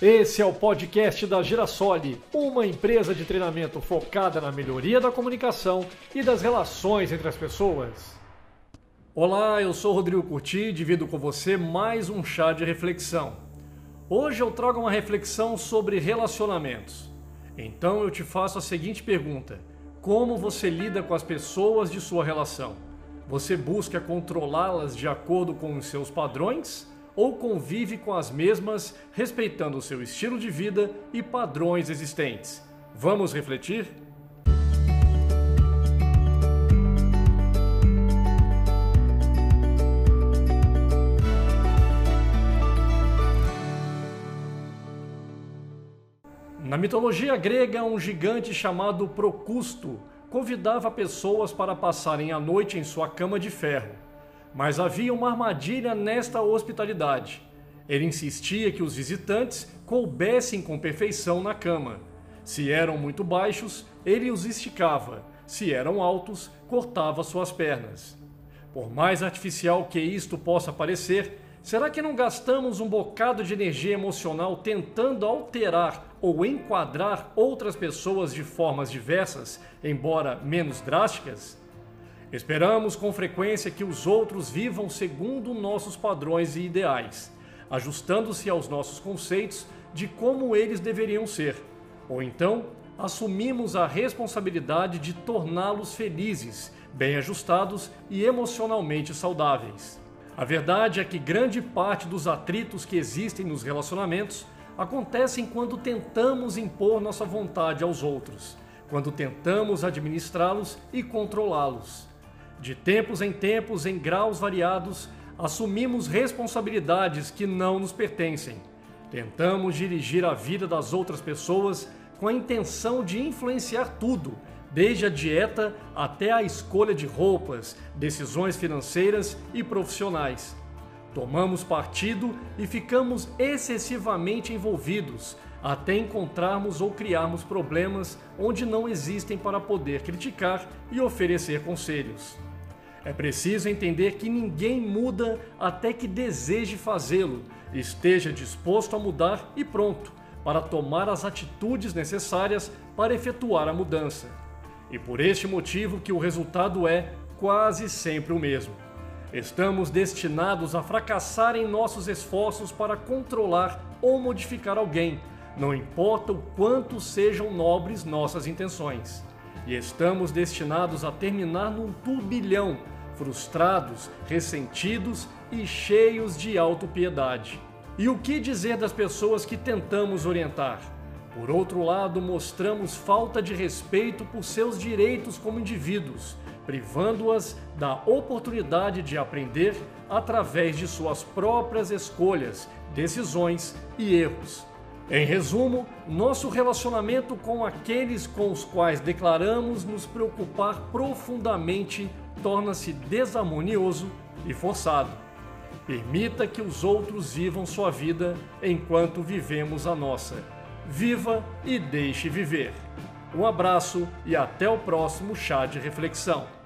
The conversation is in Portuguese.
Esse é o podcast da Girasole, uma empresa de treinamento focada na melhoria da comunicação e das relações entre as pessoas. Olá, eu sou Rodrigo Curti e divido com você mais um chá de reflexão. Hoje eu trago uma reflexão sobre relacionamentos. Então eu te faço a seguinte pergunta: Como você lida com as pessoas de sua relação? Você busca controlá-las de acordo com os seus padrões? Ou convive com as mesmas, respeitando seu estilo de vida e padrões existentes. Vamos refletir? Na mitologia grega, um gigante chamado Procusto convidava pessoas para passarem a noite em sua cama de ferro. Mas havia uma armadilha nesta hospitalidade. Ele insistia que os visitantes coubessem com perfeição na cama. Se eram muito baixos, ele os esticava. Se eram altos, cortava suas pernas. Por mais artificial que isto possa parecer, será que não gastamos um bocado de energia emocional tentando alterar ou enquadrar outras pessoas de formas diversas, embora menos drásticas? Esperamos com frequência que os outros vivam segundo nossos padrões e ideais, ajustando-se aos nossos conceitos de como eles deveriam ser. Ou então, assumimos a responsabilidade de torná-los felizes, bem ajustados e emocionalmente saudáveis. A verdade é que grande parte dos atritos que existem nos relacionamentos acontecem quando tentamos impor nossa vontade aos outros, quando tentamos administrá-los e controlá-los. De tempos em tempos, em graus variados, assumimos responsabilidades que não nos pertencem. Tentamos dirigir a vida das outras pessoas com a intenção de influenciar tudo, desde a dieta até a escolha de roupas, decisões financeiras e profissionais. Tomamos partido e ficamos excessivamente envolvidos, até encontrarmos ou criarmos problemas onde não existem para poder criticar e oferecer conselhos. É preciso entender que ninguém muda até que deseje fazê-lo, esteja disposto a mudar e pronto para tomar as atitudes necessárias para efetuar a mudança. E por este motivo que o resultado é quase sempre o mesmo. Estamos destinados a fracassar em nossos esforços para controlar ou modificar alguém, não importa o quanto sejam nobres nossas intenções e estamos destinados a terminar num turbilhão, frustrados, ressentidos e cheios de autopiedade. E o que dizer das pessoas que tentamos orientar? Por outro lado, mostramos falta de respeito por seus direitos como indivíduos, privando-as da oportunidade de aprender através de suas próprias escolhas, decisões e erros. Em resumo, nosso relacionamento com aqueles com os quais declaramos nos preocupar profundamente torna-se desarmonioso e forçado. Permita que os outros vivam sua vida enquanto vivemos a nossa. Viva e deixe viver. Um abraço e até o próximo chá de reflexão.